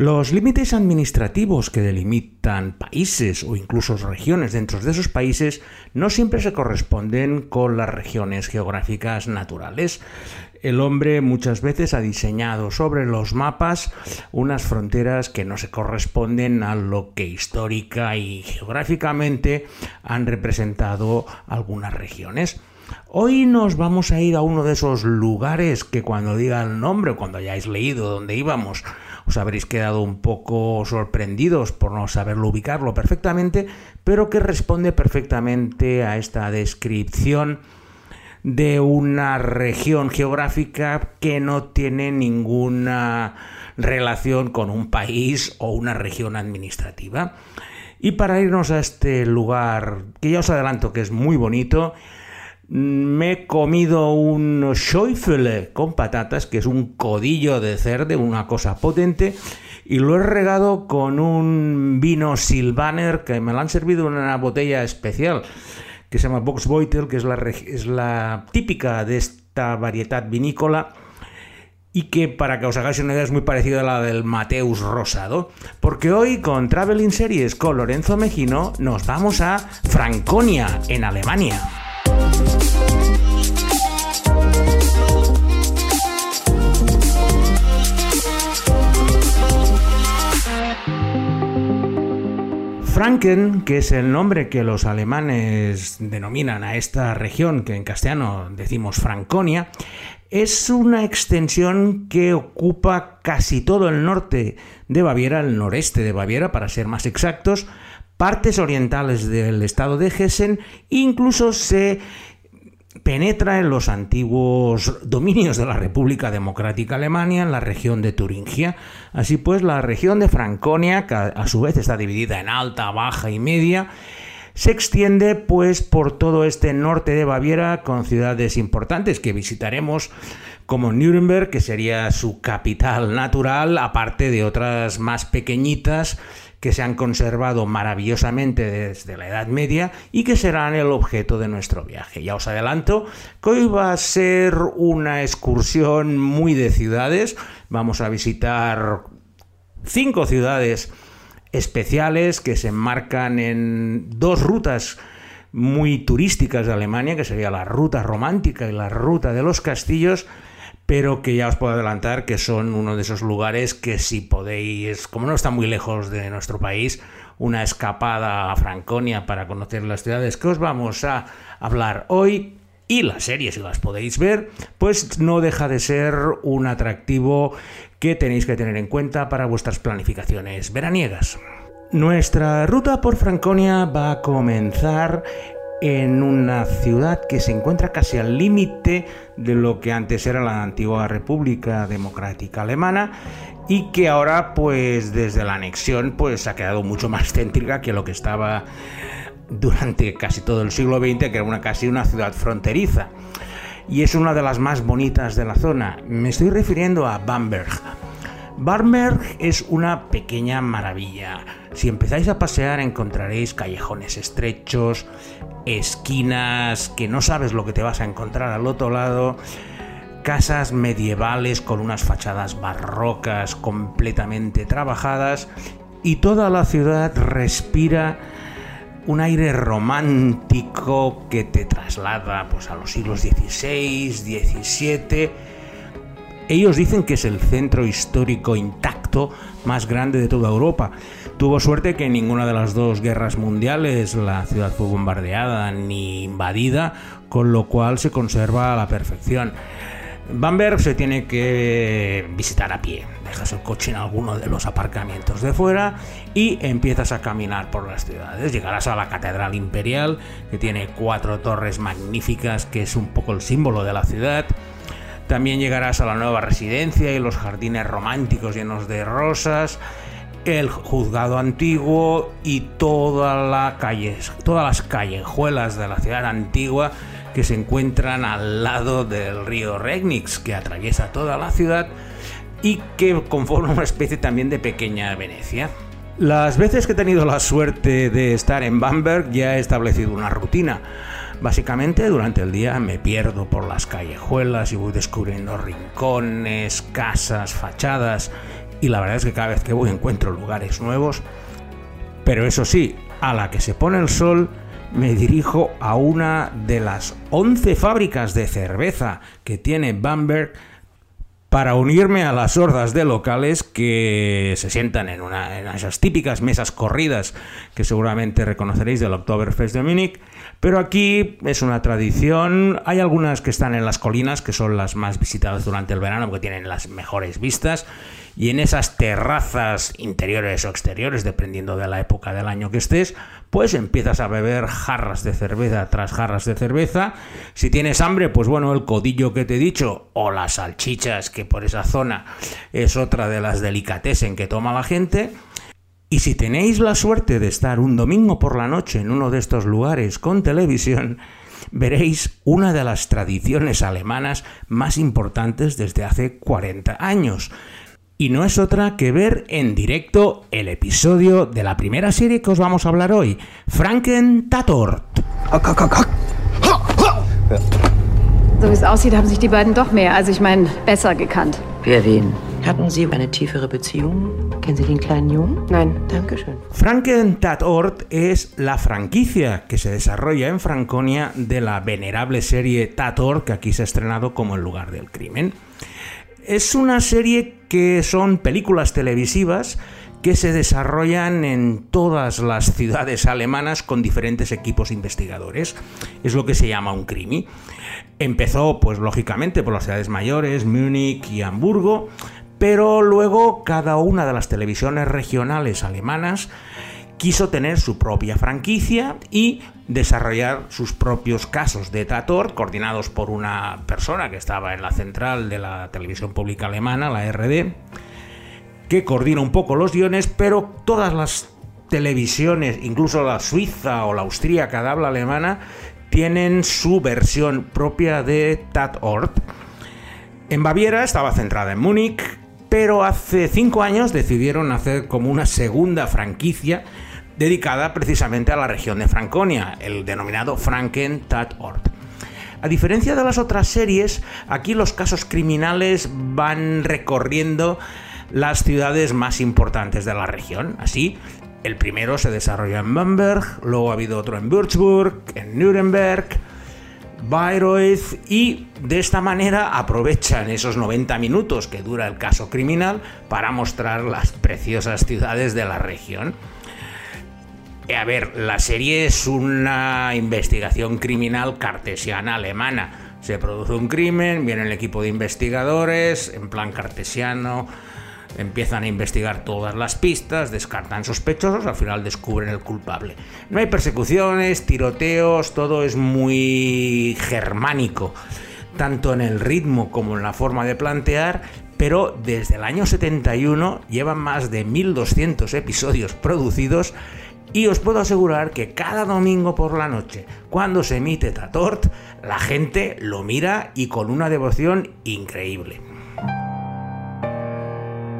Los límites administrativos que delimitan países o incluso regiones dentro de esos países no siempre se corresponden con las regiones geográficas naturales. El hombre muchas veces ha diseñado sobre los mapas unas fronteras que no se corresponden a lo que histórica y geográficamente han representado algunas regiones. Hoy nos vamos a ir a uno de esos lugares que cuando diga el nombre cuando hayáis leído dónde íbamos, os habréis quedado un poco sorprendidos por no saberlo ubicarlo perfectamente, pero que responde perfectamente a esta descripción de una región geográfica que no tiene ninguna relación con un país o una región administrativa. Y para irnos a este lugar, que ya os adelanto que es muy bonito, me he comido un Schäufele con patatas, que es un codillo de cerdo, una cosa potente, y lo he regado con un vino Silvaner que me lo han servido en una botella especial que se llama Boxbeutel, que es la, típica de esta variedad vinícola y que para que os hagáis una idea es muy parecida a la del Mateus Rosado, porque hoy con Traveling Series con Lorenzo Mejino nos vamos a Franconia, en Alemania. Franken, que es el nombre que los alemanes denominan a esta región, que en castellano decimos Franconia, es una extensión que ocupa casi todo el norte de Baviera, el noreste de Baviera, para ser más exactos, partes orientales del estado de Hessen, incluso se penetra en los antiguos dominios de la República Democrática Alemania, en la región de Turingia. Así pues, la región de Franconia, que a su vez está dividida en alta, baja y media, se extiende pues por todo este norte de Baviera con ciudades importantes que visitaremos como Nuremberg, que sería su capital natural, aparte de otras más pequeñitas que se han conservado maravillosamente desde la Edad Media y que serán el objeto de nuestro viaje. Ya os adelanto que hoy va a ser una excursión muy de ciudades. Vamos a visitar cinco ciudades especiales que se enmarcan en dos rutas muy turísticas de Alemania, que sería la ruta romántica y la ruta de los castillos, pero que ya os puedo adelantar que son uno de esos lugares que si podéis, como no está muy lejos de nuestro país, una escapada a Franconia para conocer las ciudades que os vamos a hablar hoy y las series, si las podéis ver, pues no deja de ser un atractivo que tenéis que tener en cuenta para vuestras planificaciones veraniegas. Nuestra ruta por Franconia va a comenzar en una ciudad que se encuentra casi al límite de lo que antes era la antigua República Democrática Alemana y que ahora pues desde la anexión pues ha quedado mucho más céntrica que lo que estaba durante casi todo el siglo XX que era una casi una ciudad fronteriza y es una de las más bonitas de la zona. Me estoy refiriendo a Bamberg. Bamberg es una pequeña maravilla. Si empezáis a pasear encontraréis callejones estrechos, esquinas que no sabes lo que te vas a encontrar al otro lado, casas medievales con unas fachadas barrocas completamente trabajadas y toda la ciudad respira un aire romántico que te traslada pues, a los siglos XVI, XVII. Ellos dicen que es el centro histórico intacto más grande de toda Europa. Tuvo suerte que en ninguna de las dos guerras mundiales la ciudad fue bombardeada ni invadida, con lo cual se conserva a la perfección. Bamberg se tiene que visitar a pie. Dejas el coche en alguno de los aparcamientos de fuera y empiezas a caminar por las ciudades. Llegarás a la Catedral Imperial, que tiene cuatro torres magníficas, que es un poco el símbolo de la ciudad. También llegarás a la nueva residencia y los jardines románticos llenos de rosas el juzgado antiguo y todas las callejuelas de la ciudad antigua que se encuentran al lado del río Regnitz que atraviesa toda la ciudad y que conforma una especie también de pequeña Venecia. Las veces que he tenido la suerte de estar en Bamberg ya he establecido una rutina. Básicamente durante el día me pierdo por las callejuelas y voy descubriendo rincones, casas, fachadas y la verdad es que cada vez que voy encuentro lugares nuevos, pero eso sí, a la que se pone el sol me dirijo a una de las 11 fábricas de cerveza que tiene Bamberg para unirme a las hordas de locales que se sientan en, una, esas típicas mesas corridas que seguramente reconoceréis del Oktoberfest de Múnich. Pero aquí es una tradición. Hay algunas que están en las colinas, que son las más visitadas durante el verano, porque tienen las mejores vistas. Y en esas terrazas interiores o exteriores, dependiendo de la época del año que estés, pues empiezas a beber jarras de cerveza tras jarras de cerveza. Si tienes hambre, pues bueno, el codillo que te he dicho, o las salchichas, que por esa zona es otra de las en que toma la gente. Y si tenéis la suerte de estar un domingo por la noche en uno de estos lugares con televisión, veréis una de las tradiciones alemanas más importantes desde hace 40 años y no es otra que ver en directo el episodio de la primera serie que os vamos a hablar hoy, Franken Tatort. So wie es aussieht, haben sich die beiden doch mehr, also ich meine, besser gekannt. Wer wen? Hatten Sie eine tiefere Beziehung? Kennen Sie den kleinen Jungen? Nein. Dankeschön. Franken Tatort es la franquicia que se desarrolla en Franconia de la venerable serie Tatort que aquí se ha estrenado como el lugar del crimen. Es una serie que son películas televisivas que se desarrollan en todas las ciudades alemanas con diferentes equipos investigadores. Es lo que se llama un crimi. Empezó, pues lógicamente, por las ciudades mayores, Múnich y Hamburgo, pero luego cada una de las televisiones regionales alemanas quiso tener su propia franquicia y desarrollar sus propios casos de Tator, coordinados por una persona que estaba en la central de la televisión pública alemana, la RD, que coordina un poco los guiones, pero todas las televisiones, incluso la suiza o la austríaca de habla alemana, tienen su versión propia de Tatort. En Baviera estaba centrada en Múnich, pero hace cinco años decidieron hacer como una segunda franquicia dedicada precisamente a la región de Franconia, el denominado Franken-Tatort. A diferencia de las otras series, aquí los casos criminales van recorriendo las ciudades más importantes de la región. Así, el primero se desarrolla en Bamberg, luego ha habido otro en Würzburg, en Nuremberg, Bayreuth y de esta manera aprovechan esos 90 minutos que dura el caso criminal para mostrar las preciosas ciudades de la región. Eh, a ver, la serie es una investigación criminal cartesiana alemana. Se produce un crimen, viene el equipo de investigadores, en plan cartesiano, empiezan a investigar todas las pistas, descartan sospechosos, al final descubren el culpable. No hay persecuciones, tiroteos, todo es muy germánico, tanto en el ritmo como en la forma de plantear, pero desde el año 71 llevan más de 1200 episodios producidos y os puedo asegurar que cada domingo por la noche, cuando se emite Tatort, la gente lo mira y con una devoción increíble.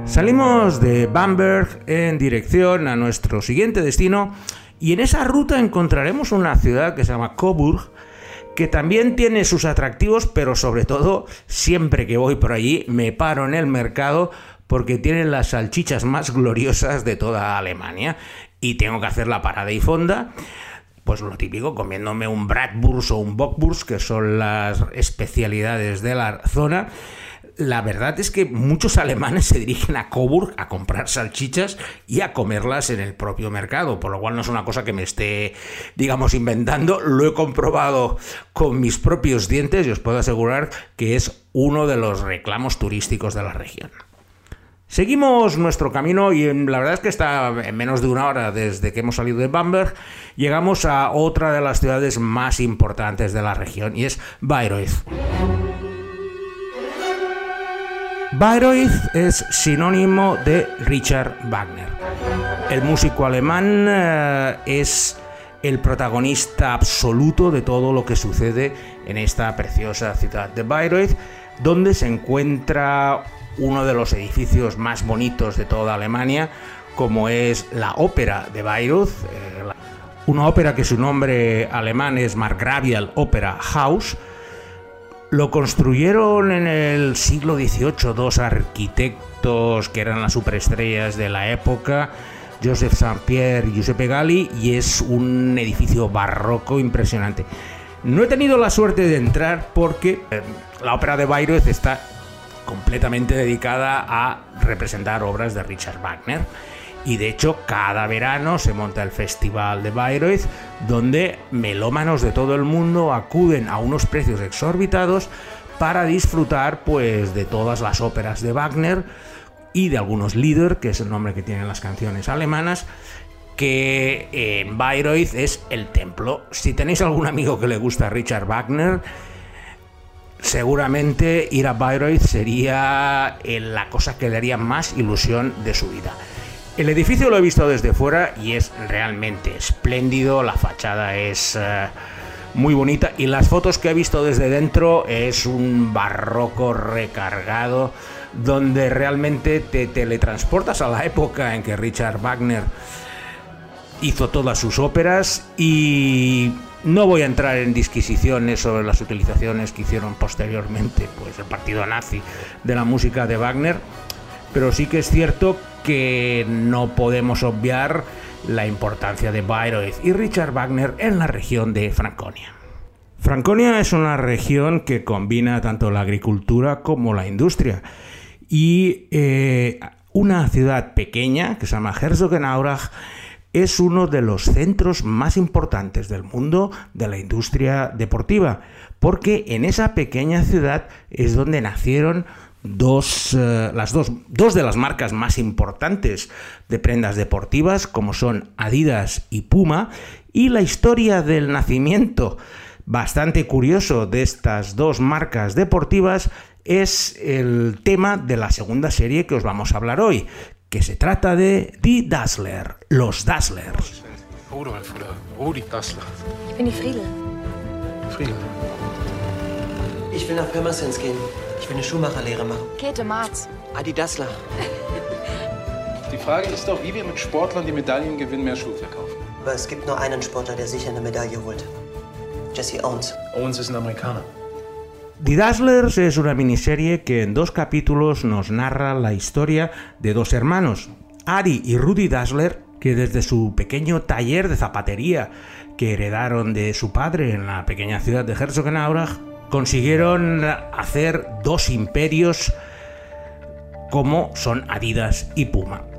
Salimos de Bamberg en dirección a nuestro siguiente destino y en esa ruta encontraremos una ciudad que se llama Coburg, que también tiene sus atractivos, pero sobre todo, siempre que voy por allí, me paro en el mercado porque tienen las salchichas más gloriosas de toda Alemania y tengo que hacer la parada y fonda, pues lo típico, comiéndome un Bratwurst o un Bockwurst, que son las especialidades de la zona. La verdad es que muchos alemanes se dirigen a Coburg a comprar salchichas y a comerlas en el propio mercado, por lo cual no es una cosa que me esté, digamos, inventando. Lo he comprobado con mis propios dientes y os puedo asegurar que es uno de los reclamos turísticos de la región. Seguimos nuestro camino y la verdad es que está en menos de una hora desde que hemos salido de Bamberg, llegamos a otra de las ciudades más importantes de la región y es Bayreuth. Bayreuth es sinónimo de Richard Wagner. El músico alemán eh, es el protagonista absoluto de todo lo que sucede en esta preciosa ciudad de Bayreuth, donde se encuentra uno de los edificios más bonitos de toda Alemania, como es la Ópera de Bayreuth, eh, una ópera que su nombre alemán es Margravial Opera House, Lo construyeron en el siglo XVIII dos arquitectos que eran las superestrellas de la época, Joseph Saint-Pierre y Giuseppe Galli, y es un edificio barroco impresionante. No he tenido la suerte de entrar porque eh, la ópera de Bayreuth está completamente dedicada a representar obras de Richard Wagner. Y de hecho, cada verano se monta el Festival de Bayreuth, donde melómanos de todo el mundo acuden a unos precios exorbitados para disfrutar pues, de todas las óperas de Wagner y de algunos Lieder, que es el nombre que tienen las canciones alemanas, que en Bayreuth es el templo. Si tenéis algún amigo que le gusta Richard Wagner, seguramente ir a Bayreuth sería la cosa que le haría más ilusión de su vida. El edificio lo he visto desde fuera y es realmente espléndido, la fachada es eh, muy bonita y las fotos que he visto desde dentro es un barroco recargado donde realmente te teletransportas a la época en que Richard Wagner hizo todas sus óperas y no voy a entrar en disquisiciones sobre las utilizaciones que hicieron posteriormente pues el partido nazi de la música de Wagner, pero sí que es cierto que no podemos obviar la importancia de Bayreuth y Richard Wagner en la región de Franconia. Franconia es una región que combina tanto la agricultura como la industria y eh, una ciudad pequeña que se llama Herzogenaurach es uno de los centros más importantes del mundo de la industria deportiva, porque en esa pequeña ciudad es donde nacieron dos, eh, las dos, de las marcas más importantes de prendas deportivas, como son Adidas y Puma, y la historia del nacimiento bastante curioso de estas dos marcas deportivas es el tema de la segunda serie que os vamos a hablar hoy, que se trata de Die Dazzler, los Dazzlers. Rudolf Rudi Dassler. Ich bin die Friedel. Friedel. Ich will nach Pirmasens gehen. Ich will eine Schuhmacherlehre machen. Käthe Marz. Adi Dassler. Die Frage ist doch, wie wir mit Sportlern, die Medaillen gewinnen, mehr Schuhe verkaufen. Aber es gibt nur einen Sportler, der sicher eine Medaille holt. Jesse Owens. Owens ist ein Amerikaner. The Dazzlers es una miniserie que en dos capítulos nos narra la historia de dos hermanos, Ari y Rudy Dazzler, que desde su pequeño taller de zapatería que heredaron de su padre en la pequeña ciudad de Herzogenaurach, consiguieron hacer dos imperios como son Adidas y Puma.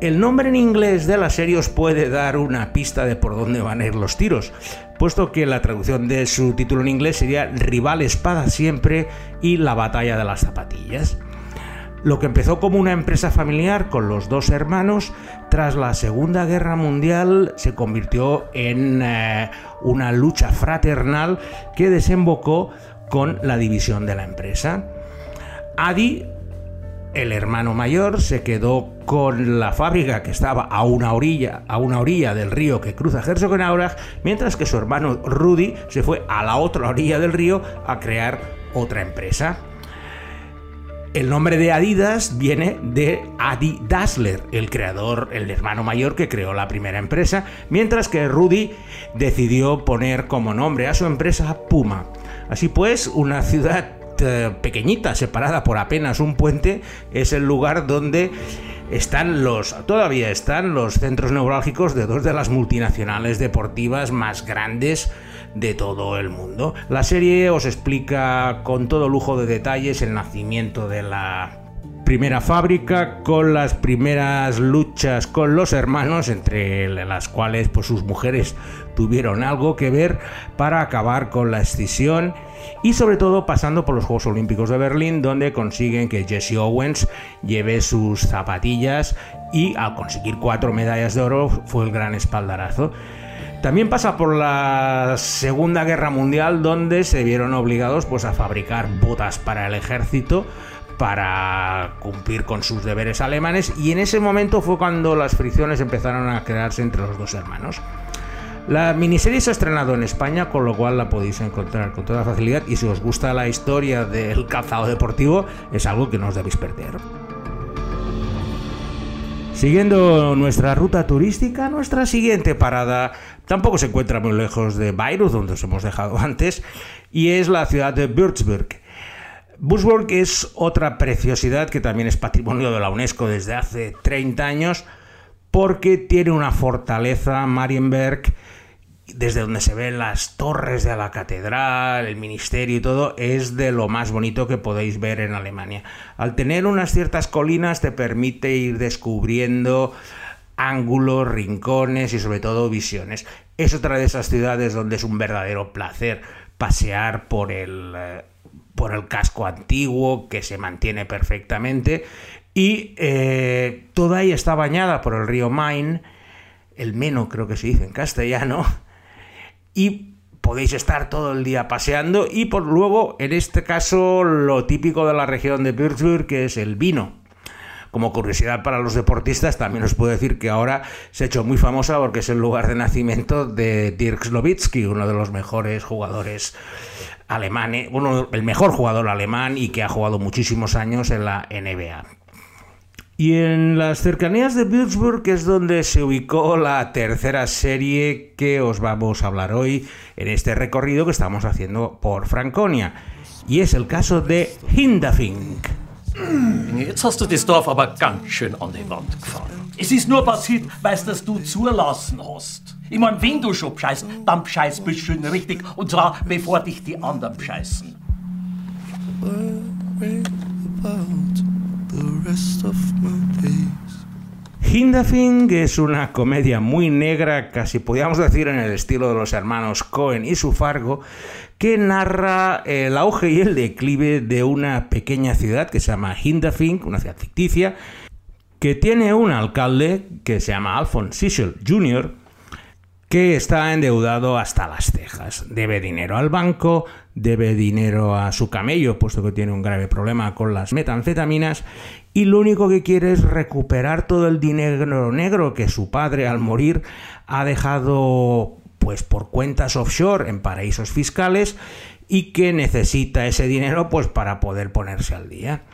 El nombre en inglés de la serie os puede dar una pista de por dónde van a ir los tiros, puesto que la traducción de su título en inglés sería Rival Espada Siempre y La Batalla de las Zapatillas. Lo que empezó como una empresa familiar con los dos hermanos, tras la Segunda Guerra Mundial se convirtió en eh, una lucha fraternal que desembocó con la división de la empresa. Adi el hermano mayor se quedó con la fábrica que estaba a una orilla, a una orilla del río que cruza Herzogenaurach, mientras que su hermano Rudy se fue a la otra orilla del río a crear otra empresa. El nombre de Adidas viene de Adi Dassler, el creador, el hermano mayor que creó la primera empresa, mientras que Rudy decidió poner como nombre a su empresa Puma. Así pues, una ciudad pequeñita, separada por apenas un puente, es el lugar donde están los, todavía están los centros neurálgicos de dos de las multinacionales deportivas más grandes de todo el mundo. La serie os explica con todo lujo de detalles el nacimiento de la primera fábrica, con las primeras luchas con los hermanos, entre las cuales pues, sus mujeres tuvieron algo que ver para acabar con la escisión y sobre todo pasando por los Juegos Olímpicos de Berlín donde consiguen que Jesse Owens lleve sus zapatillas y al conseguir cuatro medallas de oro fue el gran espaldarazo. También pasa por la Segunda Guerra Mundial donde se vieron obligados pues a fabricar botas para el ejército para cumplir con sus deberes alemanes y en ese momento fue cuando las fricciones empezaron a crearse entre los dos hermanos. La miniserie se ha estrenado en España, con lo cual la podéis encontrar con toda facilidad y si os gusta la historia del calzado deportivo es algo que no os debéis perder. Siguiendo nuestra ruta turística, nuestra siguiente parada tampoco se encuentra muy lejos de Bayreuth, donde os hemos dejado antes, y es la ciudad de Würzburg. Würzburg es otra preciosidad que también es patrimonio de la UNESCO desde hace 30 años, porque tiene una fortaleza, Marienberg, desde donde se ven las torres de la catedral, el ministerio y todo, es de lo más bonito que podéis ver en Alemania. Al tener unas ciertas colinas te permite ir descubriendo ángulos, rincones y sobre todo visiones. Es otra de esas ciudades donde es un verdadero placer pasear por el, eh, por el casco antiguo que se mantiene perfectamente y eh, toda ella está bañada por el río Main, el Meno creo que se dice en castellano, y podéis estar todo el día paseando y por luego, en este caso, lo típico de la región de Würzburg, que es el vino. Como curiosidad para los deportistas, también os puedo decir que ahora se ha hecho muy famosa porque es el lugar de nacimiento de Dirk Slowitzki, uno de los mejores jugadores alemanes, uno, el mejor jugador alemán y que ha jugado muchísimos años en la NBA. Y en las cercanías de Würzburg es donde se ubicó la tercera serie que os vamos a hablar hoy en este recorrido que estamos haciendo por Franconia. Y es el caso de Hindafing. Jetzt hast du das Dorf aber ganz schön an die Wand gefahren. Es ist nur passiert, weil dass du zulassen hast. Ich mein, wenn du schon bescheißt, dann bescheißt bist schön richtig. Und zwar, bevor dich die anderen bescheißen. Hindafing es una comedia muy negra, casi podríamos decir en el estilo de los hermanos Cohen y su Fargo, que narra el auge y el declive de una pequeña ciudad que se llama Hindafing, una ciudad ficticia, que tiene un alcalde que se llama Alphonse Sichel Jr., que está endeudado hasta las cejas. Debe dinero al banco, debe dinero a su camello, puesto que tiene un grave problema con las metanfetaminas, y lo único que quiere es recuperar todo el dinero negro que su padre al morir ha dejado pues por cuentas offshore en paraísos fiscales y que necesita ese dinero pues para poder ponerse al día.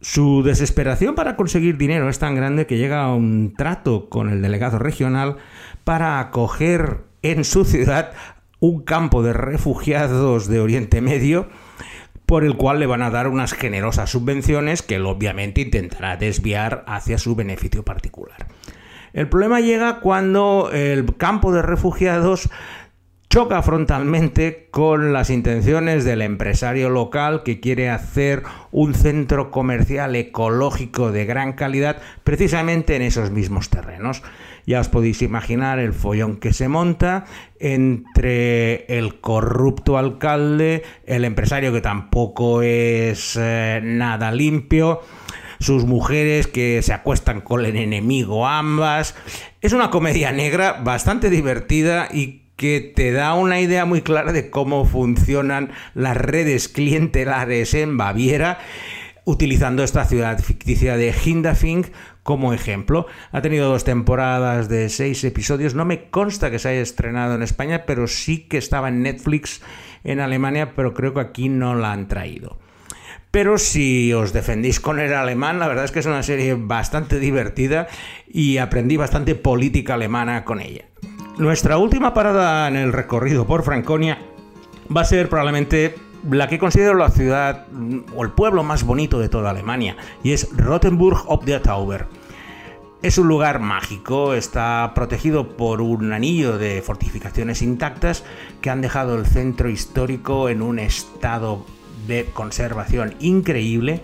Su desesperación para conseguir dinero es tan grande que llega a un trato con el delegado regional para acoger en su ciudad un campo de refugiados de Oriente Medio por el cual le van a dar unas generosas subvenciones que él obviamente intentará desviar hacia su beneficio particular. El problema llega cuando el campo de refugiados choca frontalmente con las intenciones del empresario local que quiere hacer un centro comercial ecológico de gran calidad precisamente en esos mismos terrenos. Ya os podéis imaginar el follón que se monta entre el corrupto alcalde, el empresario que tampoco es eh, nada limpio, sus mujeres que se acuestan con el enemigo ambas. Es una comedia negra bastante divertida y que te da una idea muy clara de cómo funcionan las redes clientelares en Baviera utilizando esta ciudad ficticia de Hindafing como ejemplo. Ha tenido dos temporadas de seis episodios. No me consta que se haya estrenado en España, pero sí que estaba en Netflix en Alemania, pero creo que aquí no la han traído. Pero si os defendéis con el alemán, la verdad es que es una serie bastante divertida y aprendí bastante política alemana con ella. Nuestra última parada en el recorrido por Franconia va a ser probablemente la que considero la ciudad mm, o el pueblo más bonito de toda Alemania, y es Rothenburg ob der Tauber. Es un lugar mágico, está protegido por un anillo de fortificaciones intactas que han dejado el centro histórico en un estado de conservación increíble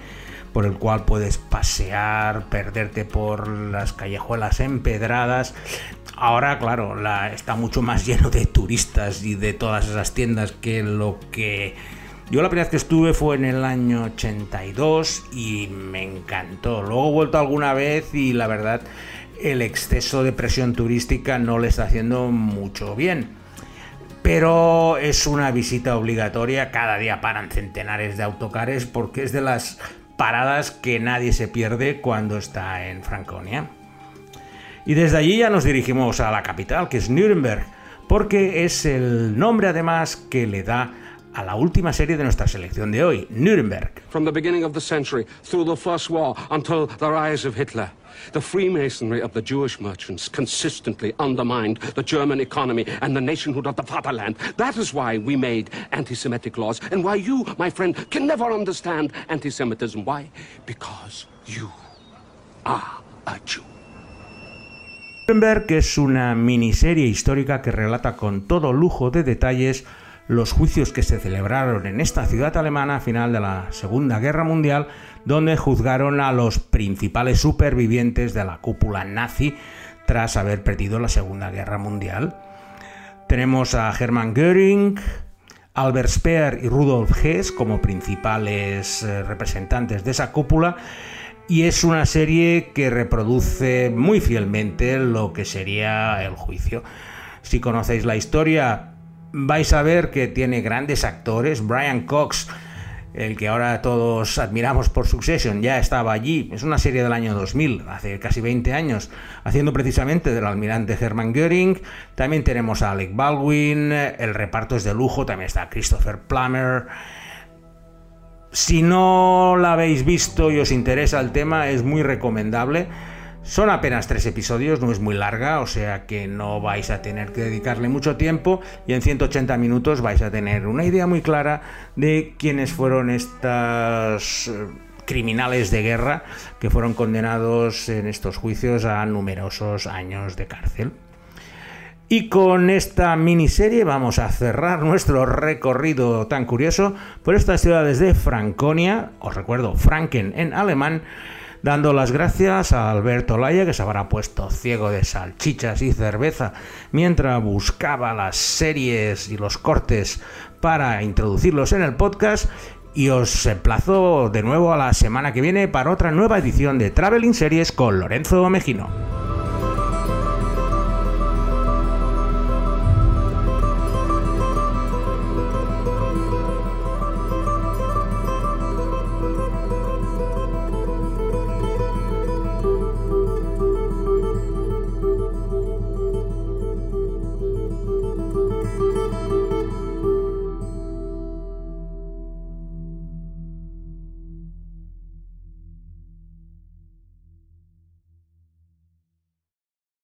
por el cual puedes pasear, perderte por las callejuelas empedradas, Ahora, claro, la, está mucho más lleno de turistas y de todas esas tiendas que lo que... Yo la primera vez que estuve fue en el año 82 y me encantó. Luego he vuelto alguna vez y la verdad el exceso de presión turística no le está haciendo mucho bien. Pero es una visita obligatoria, cada día paran centenares de autocares porque es de las paradas que nadie se pierde cuando está en Franconia. Y desde allí ya nos dirigimos a la capital, que es Nuremberg, porque es el nombre además que le da a la última serie de nuestra selección de hoy, Nuremberg. From the beginning of the century, through the First War, until the rise of Hitler, the Freemasonry of the Jewish merchants consistently undermined the German economy and the nationhood of the fatherland. That is why we made anti Semitic laws, and why you, my friend, can never understand anti Semitism. Why? Because you are a Jew. Nuremberg es una miniserie histórica que relata con todo lujo de detalles los juicios que se celebraron en esta ciudad alemana a final de la Segunda Guerra Mundial, donde juzgaron a los principales supervivientes de la cúpula nazi tras haber perdido la Segunda Guerra Mundial. Tenemos a Hermann Göring, Albert Speer y Rudolf Hess como principales eh, representantes de esa cúpula y es una serie que reproduce muy fielmente lo que sería el juicio. Si conocéis la historia, vais a ver que tiene grandes actores. Brian Cox, el que ahora todos admiramos por Succession, ya estaba allí. Es una serie del año 2000, hace casi 20 años, haciendo precisamente del almirante Hermann Göring. También tenemos a Alec Baldwin, el reparto es de lujo, también está Christopher Plummer. Si no la habéis visto y os interesa el tema, es muy recomendable. Son apenas tres episodios, no es muy larga, o sea que no vais a tener que dedicarle mucho tiempo y en 180 minutos vais a tener una idea muy clara de quiénes fueron estas eh, criminales de guerra que fueron condenados en estos juicios a numerosos años de cárcel. Y con esta miniserie vamos a cerrar nuestro recorrido tan curioso por estas ciudades de Franconia, os recuerdo, Franken en alemán, dando las gracias a Alberto Laya, que se habrá puesto ciego de salchichas y cerveza mientras buscaba las series y los cortes para introducirlos en el podcast. Y os emplazo de nuevo a la semana que viene para otra nueva edición de Traveling Series con Lorenzo Mejino.